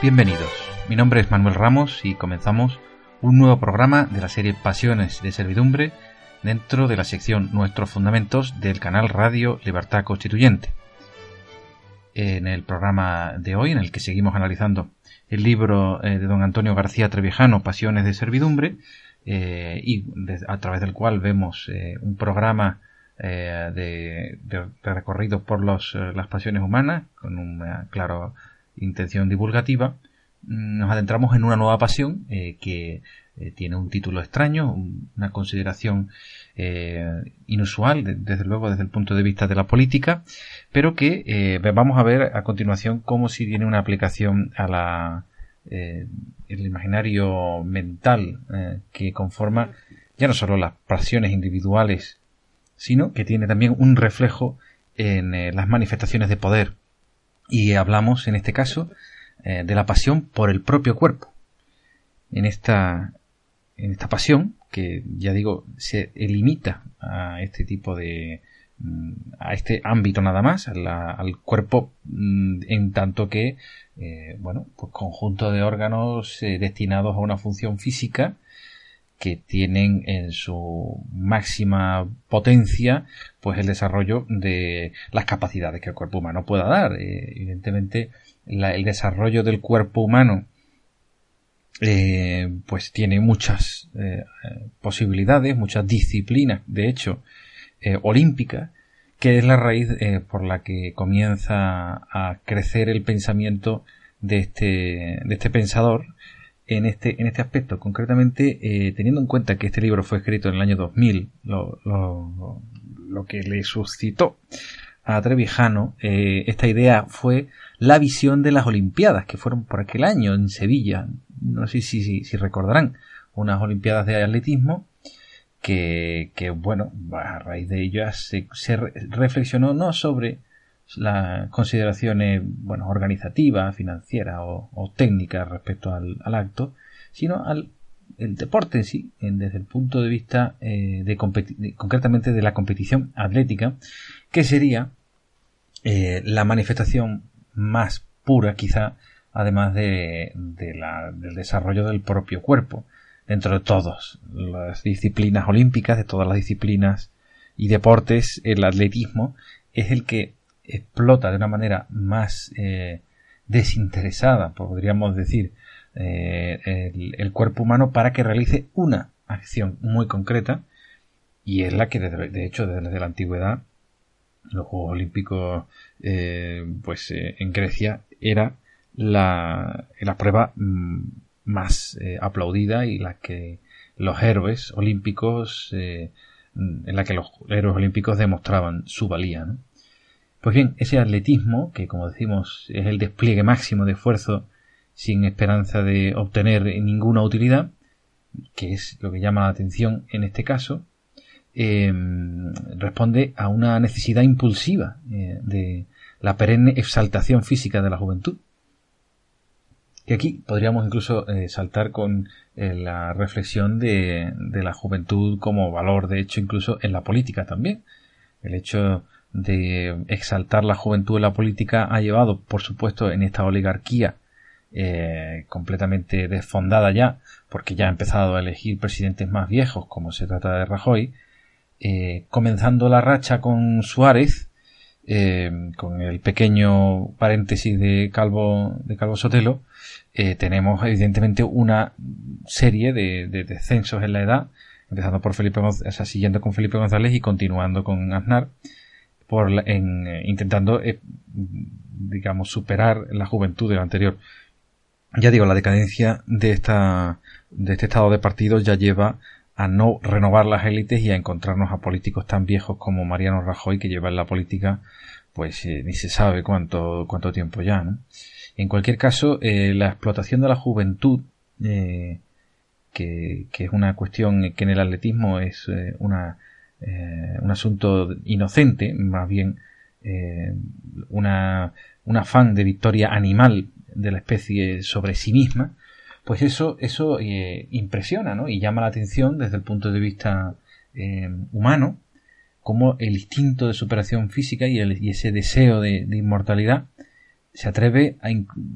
Bienvenidos, mi nombre es Manuel Ramos y comenzamos un nuevo programa de la serie Pasiones de Servidumbre dentro de la sección Nuestros Fundamentos del canal Radio Libertad Constituyente. En el programa de hoy, en el que seguimos analizando el libro eh, de don Antonio García Trevijano, Pasiones de Servidumbre, eh, y a través del cual vemos eh, un programa de, recorrido por las pasiones humanas, con un claro intención divulgativa, mm, nos adentramos en una nueva pasión eh, que eh, tiene un título extraño, una consideración eh, inusual, desde luego desde el punto de vista de la política, pero que vamos a ver a continuación cómo si tiene una aplicación a la el imaginario mental que conforma ya no solo las pasiones individuales, sino que tiene también un reflejo en las manifestaciones de poder y hablamos en este caso eh, de la pasión por el propio cuerpo. En esta, en esta pasión, que ya digo, se limita a este tipo de, mm, a este ámbito nada más, al cuerpo, mm, en tanto que, eh, bueno, pues conjunto de órganos eh, destinados a una función física que tienen en su máxima potencia pues el desarrollo de las capacidades que el cuerpo humano pueda dar. Eh, evidentemente el desarrollo del cuerpo humano eh, pues tiene muchas eh, posibilidades, muchas disciplinas, de hecho, olímpicas, que es la raíz por la que comienza a crecer el pensamiento de este, de este pensador en este, en este aspecto, concretamente eh, teniendo en cuenta que este libro fue escrito en el año 2000, lo, lo, lo que le suscitó a Trevijano eh, esta idea fue la visión de las Olimpiadas, que fueron por aquel año en Sevilla, no sé si, si, recordarán, unas Olimpiadas de atletismo, que, que bueno, a raíz de ellas se reflexionó no sobre las consideraciones bueno, organizativas, financieras o, técnicas respecto al, acto, sino al el deporte en sí, desde el punto de vista eh, de, concretamente de la competición atlética, que sería eh, la manifestación más pura, quizá, además de, la, del desarrollo del propio cuerpo, dentro de todas las disciplinas olímpicas, de todas las disciplinas y deportes, el atletismo es el que explota de una manera más eh, desinteresada, podríamos decir, eh, el, cuerpo humano para que realice una acción muy concreta y es la que de, hecho desde la antigüedad los Juegos Olímpicos eh, pues en Grecia era la, la prueba mm, más aplaudida y la que los héroes olímpicos en la que los héroes olímpicos demostraban su valía ¿no? Pues bien, ese atletismo, que como decimos es el despliegue máximo de esfuerzo sin esperanza de obtener ninguna utilidad, que es lo que llama la atención en este caso, eh, responde a una necesidad impulsiva eh, de la perenne exaltación física de la juventud. Que aquí podríamos incluso eh, saltar con la reflexión de, de la juventud como valor, de hecho, incluso en la política también. El hecho de exaltar la juventud en la política ha llevado, por supuesto, en esta oligarquía eh, completamente desfondada ya, porque ya ha empezado a elegir presidentes más viejos, como se trata de Rajoy, eh, comenzando la racha con Suárez, eh, con el pequeño paréntesis de Calvo, de Calvo Sotelo, tenemos evidentemente una serie de, descensos en la edad, empezando por Felipe siguiendo con Felipe González y continuando con Aznar, por en, eh, intentando, eh, digamos, superar la juventud del anterior. Ya digo, la decadencia de esta de este estado de partido ya lleva a no renovar las élites y a encontrarnos a políticos tan viejos como Mariano Rajoy que lleva en la política pues eh, ni se sabe cuánto, cuánto tiempo ya. ¿no? En cualquier caso, la explotación de la juventud, que, que, es una cuestión que en el atletismo es una, un asunto inocente, más bien una, un afán de victoria animal de la especie sobre sí misma, pues eso, eso eh, impresiona ¿no? y llama la atención desde el punto de vista eh, humano, como el instinto de superación física y, ese deseo de, inmortalidad se atreve a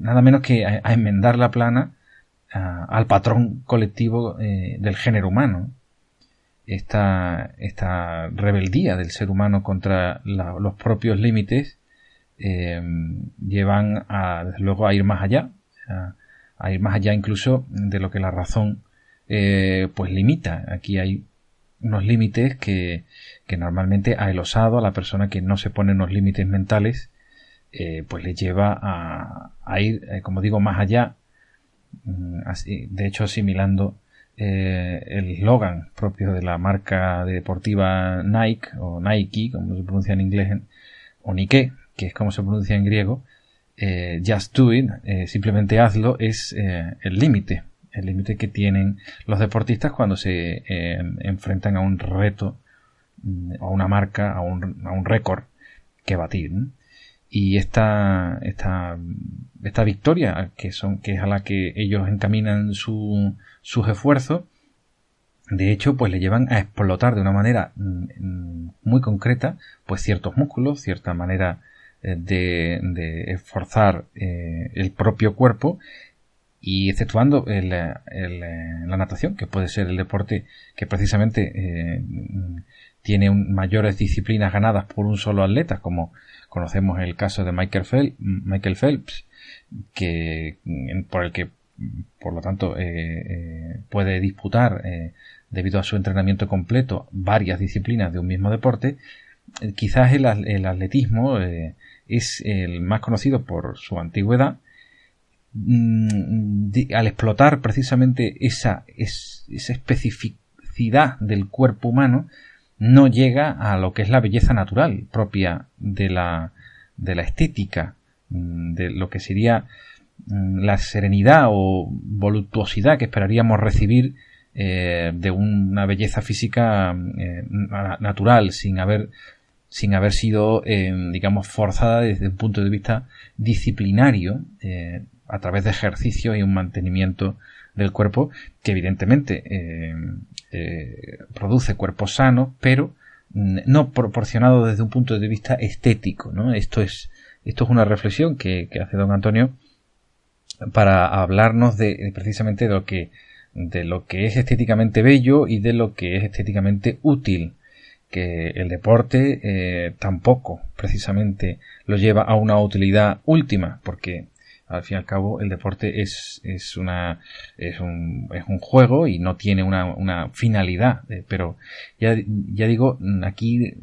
nada menos que a, enmendar la plana al patrón colectivo eh, del género humano. Esta, esta, rebeldía del ser humano contra los propios límites llevan a, desde luego a ir más allá, a ir más allá incluso de lo que la razón eh, pues limita. Aquí hay unos límites que, que, normalmente a el osado, a la persona que no se pone unos límites mentales, eh, pues le lleva a, a ir, eh, como digo, más allá, mm, así, de hecho asimilando el eslogan propio de la marca deportiva Nike o Nike, como se pronuncia en inglés, o Nike, que es como se pronuncia en griego, eh, just do it, eh, simplemente hazlo, es eh, el límite, el límite que tienen los deportistas cuando se enfrentan a un reto, mm, a una marca, a un, a un récord que batir. Y esta, esta, esta victoria, que, son, que es a la que ellos encaminan su, sus esfuerzos, de hecho, pues le llevan a explotar de una manera mm, mm, muy concreta, pues ciertos músculos, cierta manera de, de esforzar eh, el propio cuerpo y exceptuando el, la natación, que puede ser el deporte que precisamente eh, tiene mayores disciplinas ganadas por un solo atleta, como conocemos el caso de Michael Phelps que, por el que, por lo tanto, eh, puede disputar, debido a su entrenamiento completo, varias disciplinas de un mismo deporte, quizás el, el atletismo es el más conocido por su antigüedad, mm, al explotar precisamente esa, esa especificidad del cuerpo humano, no llega a lo que es la belleza natural propia de la, de la estética, mm, de lo que sería la serenidad o voluptuosidad que esperaríamos recibir eh, de una belleza física eh, natural, sin haber sin haber sido, eh, digamos, forzada desde un punto de vista disciplinario, a través de ejercicio y un mantenimiento del cuerpo, que evidentemente produce cuerpos sanos, pero mm, no proporcionado desde un punto de vista estético, ¿no? Esto es, esto es una reflexión que hace don Antonio para hablarnos de precisamente de lo que de lo que es estéticamente bello y de lo que es estéticamente útil que el deporte eh, tampoco precisamente lo lleva a una utilidad última, porque al fin y al cabo el deporte es, es una es un, es un juego y no tiene una, una finalidad eh, pero ya, ya digo aquí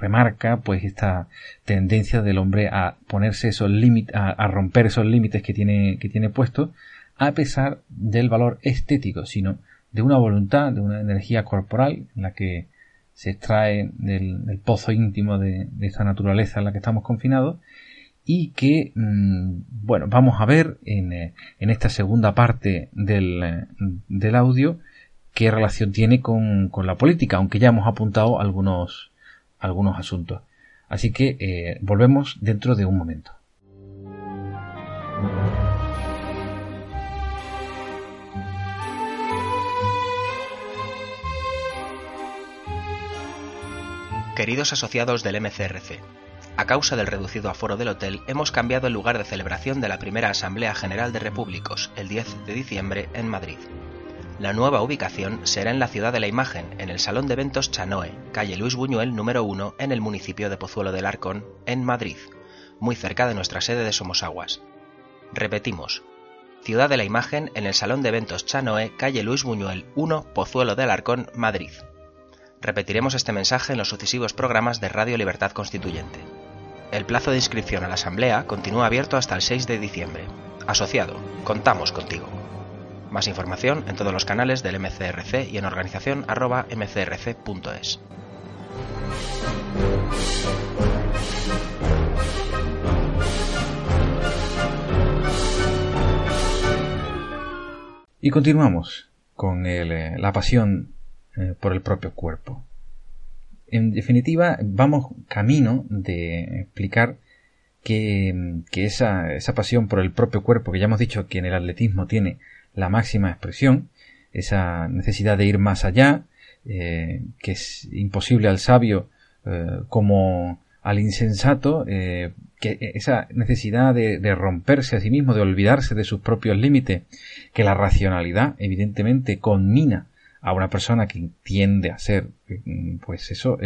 remarca pues esta tendencia del hombre a ponerse esos límites a, romper esos límites que tiene que tiene puesto a pesar del valor estético sino de una voluntad de una energía corporal en la que se extrae del, pozo íntimo de, esta naturaleza en la que estamos confinados y que, mm, bueno, vamos a ver en, eh, en esta segunda parte del, eh, del, audio qué relación tiene con, con, la política, aunque ya hemos apuntado algunos, algunos asuntos. Así que eh, volvemos dentro de un momento. Queridos asociados del MCRC, a causa del reducido aforo del hotel, hemos cambiado el lugar de celebración de la primera Asamblea General de Repúblicos, el 10 de diciembre, en Madrid. La nueva ubicación será en la Ciudad de la Imagen, en el Salón de Eventos Chanoe, calle Luis Buñuel número 1, en el municipio de Pozuelo del Arcón, en Madrid, muy cerca de nuestra sede de Somosaguas. Repetimos, Ciudad de la Imagen, en el Salón de Eventos Chanoe, calle Luis Buñuel 1, Pozuelo del Arcón, Madrid. Repetiremos este mensaje en los sucesivos programas de Radio Libertad Constituyente. El plazo de inscripción a la Asamblea continúa abierto hasta el 6 de diciembre. Asociado, contamos contigo. Más información en todos los canales del MCRC y en organización mcrc.es. Y continuamos con eh, la pasión eh, por el propio cuerpo. En definitiva, vamos camino de explicar que, esa, esa, pasión por el propio cuerpo, que ya hemos dicho que en el atletismo tiene la máxima expresión, esa necesidad de ir más allá, eh, que es imposible al sabio eh, como al insensato, eh, que esa necesidad de, de, romperse a sí mismo, de olvidarse de sus propios límites, que la racionalidad evidentemente conmina a una persona que tiende a ser, pues eso,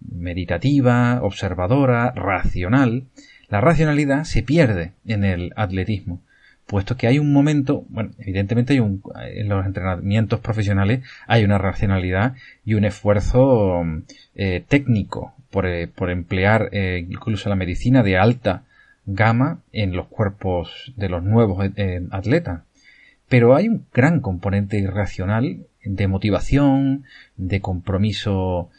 meditativa, observadora, racional, la racionalidad se pierde en el atletismo, puesto que hay un momento, bueno, evidentemente hay un, en los entrenamientos profesionales hay una racionalidad y un esfuerzo eh, técnico por, eh, por emplear eh, incluso la medicina de alta gama en los cuerpos de los nuevos atletas. Pero hay un gran componente irracional de motivación, de compromiso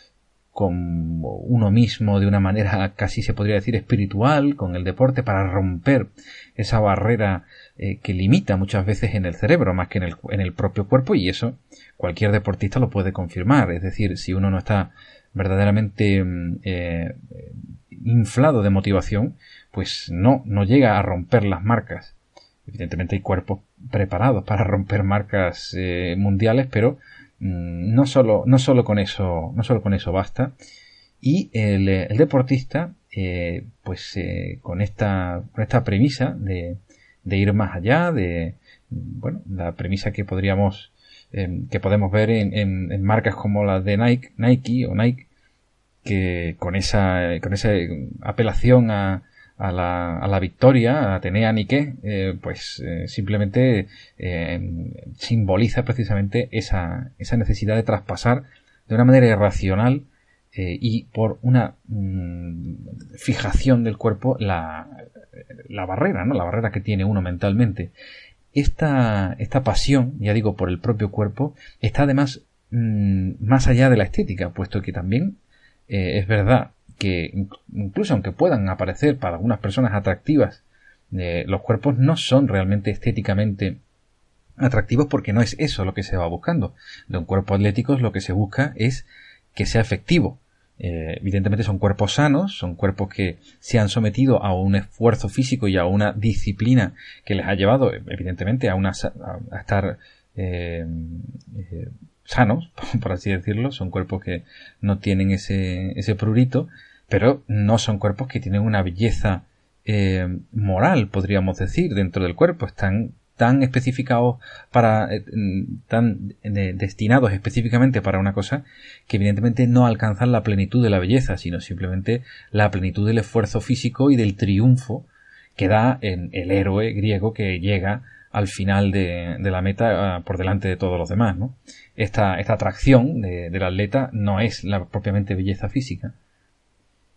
con uno mismo de una manera casi se podría decir espiritual, con el deporte, para romper esa barrera eh, que limita muchas veces en el cerebro más que en el, en el propio cuerpo y eso cualquier deportista lo puede confirmar. Es decir, si uno no está verdaderamente mm, eh, inflado de motivación, pues no, no llega a romper las marcas. Evidentemente hay cuerpos preparados para romper marcas eh, mundiales, pero no solo, no solo con eso, no solo con eso basta. Y el, deportista, eh, pues eh, con esta, con esta premisa de, de, ir más allá, de, bueno, la premisa que podríamos, em, que podemos ver en, en, marcas como las de Nike, Nike o Nike, que con esa, con esa apelación a, a la, a la victoria, a Atenea Nike, eh, pues eh, simplemente eh, simboliza precisamente esa, esa necesidad de traspasar de una manera irracional y por una mm, fijación del cuerpo la, la barrera, ¿no? La barrera que tiene uno mentalmente. Esta, esta pasión, ya digo, por el propio cuerpo, está además mm, más allá de la estética, puesto que también es verdad que incluso aunque puedan aparecer para algunas personas atractivas, eh, los cuerpos no son realmente estéticamente atractivos porque no es eso lo que se va buscando. De un cuerpo atlético lo que se busca es que sea efectivo. Eh, evidentemente son cuerpos sanos, son cuerpos que se han sometido a un esfuerzo físico y a una disciplina que les ha llevado, evidentemente, a, una, a, estar eh, sanos, por así decirlo. Son cuerpos que no tienen ese, ese prurito pero no son cuerpos que tienen una belleza eh, moral, podríamos decir, dentro del cuerpo. Están tan especificados para, eh, tan destinados específicamente para una cosa que evidentemente no alcanzan la plenitud de la belleza, sino simplemente la plenitud del esfuerzo físico y del triunfo que da en el héroe griego que llega al final de, la meta ah, por delante de todos los demás. Esta, esta atracción del atleta no es la propiamente belleza física,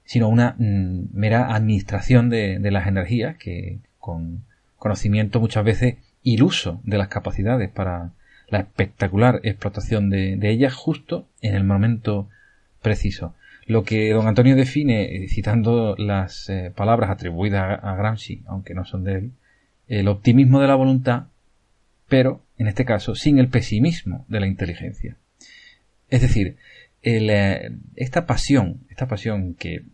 sino una mm, mera administración de, las energías que con conocimiento muchas veces iluso de las capacidades para la espectacular explotación de, ellas justo en el momento preciso. Lo que don Antonio define, eh, citando las eh, palabras atribuidas a, Gramsci, aunque no son de él, el optimismo de la voluntad, pero, en este caso, sin el pesimismo de la inteligencia. Es decir, eh, esta pasión, esta pasión que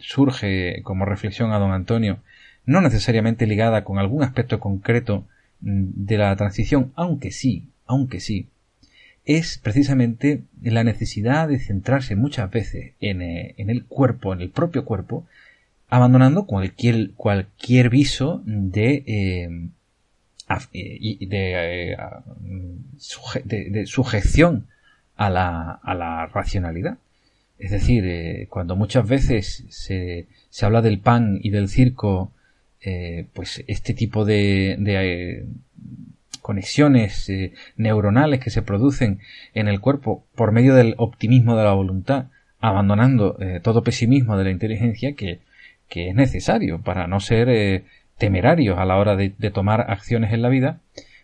surge como reflexión a don Antonio, no necesariamente ligada con algún aspecto concreto mm, de la transición, aunque sí, aunque sí, es precisamente la necesidad de centrarse muchas veces en, eh, el cuerpo, en el propio cuerpo, abandonando cualquier, cualquier viso de, de, de, sujeción a la, a la racionalidad. Es decir, eh, cuando muchas veces se, se, habla del pan y del circo, eh, pues este tipo de, de eh, conexiones neuronales que se producen en el cuerpo por medio del optimismo de la voluntad, abandonando todo pesimismo de la inteligencia que, que, es necesario para no ser temerarios a la hora de tomar acciones en la vida,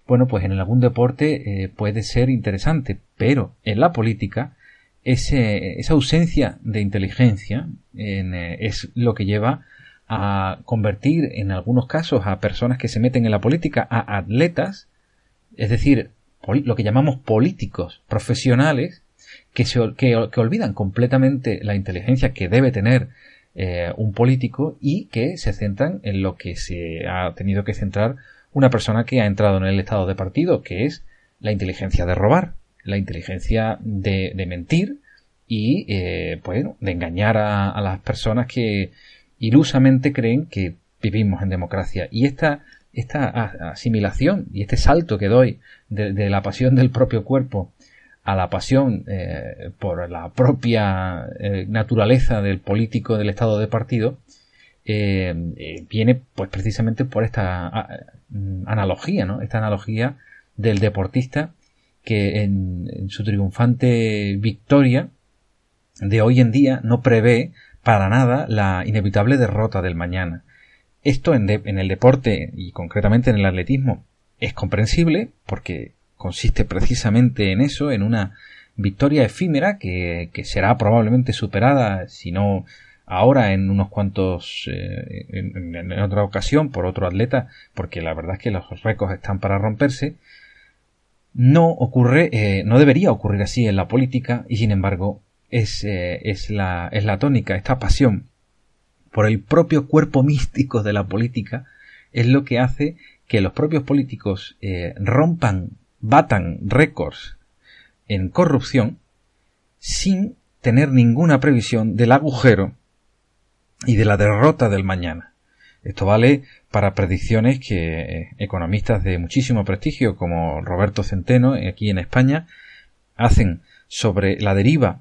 bueno, pues en algún deporte puede ser interesante, pero en la política ese, esa ausencia de inteligencia eh, es lo que lleva a convertir en algunos casos a personas que se meten en la política a atletas, es decir, lo que llamamos políticos profesionales, que, se, que, olvidan completamente la inteligencia que debe tener eh, un político y que se centran en lo que se ha tenido que centrar una persona que ha entrado en el estado de partido, que es la inteligencia de robar, la inteligencia de, mentir y, eh, bueno, de engañar a, las personas que ilusamente creen que vivimos en democracia. Y esta, esta asimilación y este salto que doy de, la pasión del propio cuerpo a la pasión eh, por la propia eh, naturaleza del político del estado de partido eh, viene pues precisamente por esta mm, analogía, ¿no? Esta analogía del deportista que en, su triunfante victoria de hoy en día no prevé para nada la inevitable derrota del mañana. Esto en, en el deporte y concretamente en el atletismo es comprensible porque consiste precisamente en eso, en una victoria efímera que, será probablemente superada, si no ahora en unos cuantos eh, en, otra ocasión por otro atleta porque la verdad es que los récords están para romperse no ocurre eh, no debería ocurrir así en la política y sin embargo es, eh, es, la, es la tónica esta pasión por el propio cuerpo místico de la política es lo que hace que los propios políticos rompan batan récords en corrupción sin tener ninguna previsión del agujero y de la derrota del mañana. Esto vale para predicciones que eh, economistas de muchísimo prestigio como Roberto Centeno eh, aquí en España hacen sobre la deriva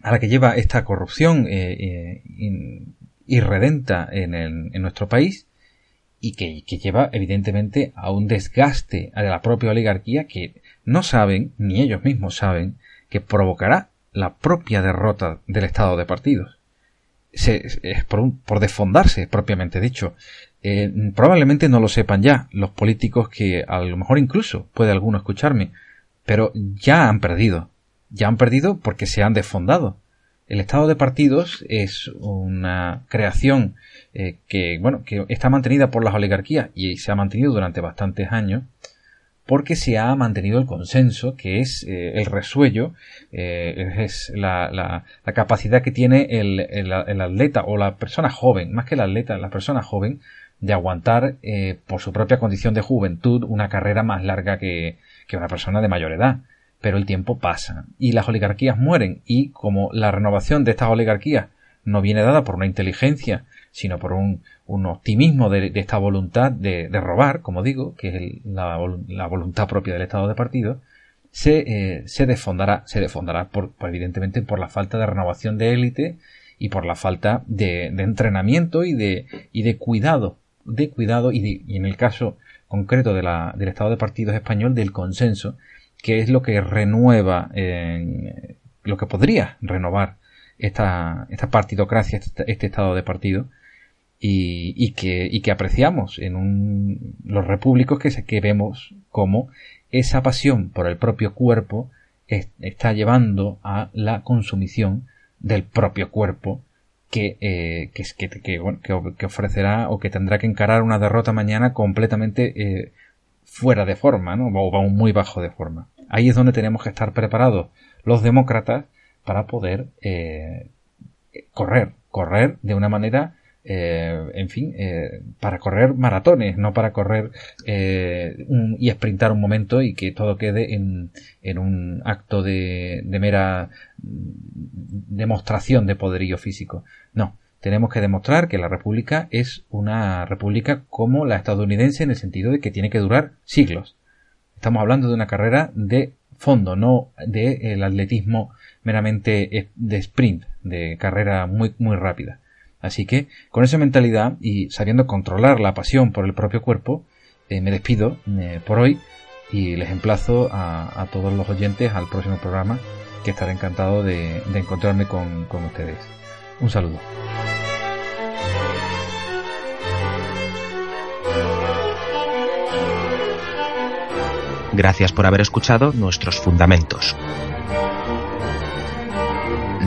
a la que lleva esta corrupción eh, irredenta en, nuestro país y que, lleva evidentemente a un desgaste de la propia oligarquía que no saben, ni ellos mismos saben, que provocará la propia derrota del Estado de partidos es por, por, desfondarse, propiamente dicho. Eh, probablemente no lo sepan ya los políticos que a lo mejor incluso puede alguno escucharme, pero ya han perdido. Ya han perdido porque se han desfondado. El estado de partidos es una creación eh, que, bueno, que está mantenida por las oligarquías y se ha mantenido durante bastantes años porque se ha mantenido el consenso, que es eh, el resuello, eh, es la, capacidad que tiene el, el, atleta o la persona joven, más que el atleta, la persona joven, de aguantar eh, por su propia condición de juventud una carrera más larga que, que una persona de mayor edad. Pero el tiempo pasa y las oligarquías mueren y como la renovación de estas oligarquías no viene dada por una inteligencia sino por un, un optimismo de, esta voluntad de, robar, como digo, que es la, voluntad propia del Estado de partido, se, eh, se desfondará, se desfondará por, evidentemente por la falta de renovación de élite y por la falta de, de entrenamiento y de, y de cuidado, de cuidado y, y en el caso concreto de la, del Estado de partidos español del consenso, que es lo que renueva, lo que podría renovar esta, esta partidocracia, este, este estado de partido, y, y, que, y que apreciamos en un, los repúblicos que, que vemos como esa pasión por el propio cuerpo está llevando a la consumición del propio cuerpo que, eh, que, que, que, ofrecerá o que tendrá que encarar una derrota mañana completamente eh, fuera de forma, ¿no? o muy bajo de forma. Ahí es donde tenemos que estar preparados los demócratas para poder eh, correr, correr de una manera eh, en fin, eh, para correr maratones, no para correr eh, y sprintar un momento y que todo quede en, un acto de, de mera demostración de poderío físico. No, tenemos que demostrar que la república es una república como la estadounidense en el sentido de que tiene que durar siglos. Estamos hablando de una carrera de fondo, no de el atletismo meramente de sprint, de carrera muy, muy rápida. Así que, con esa mentalidad y sabiendo controlar la pasión por el propio cuerpo, eh, me despido eh, por hoy y les emplazo a, todos los oyentes al próximo programa, que estaré encantado de, encontrarme con, con ustedes. Un saludo. Gracias por haber escuchado nuestros fundamentos.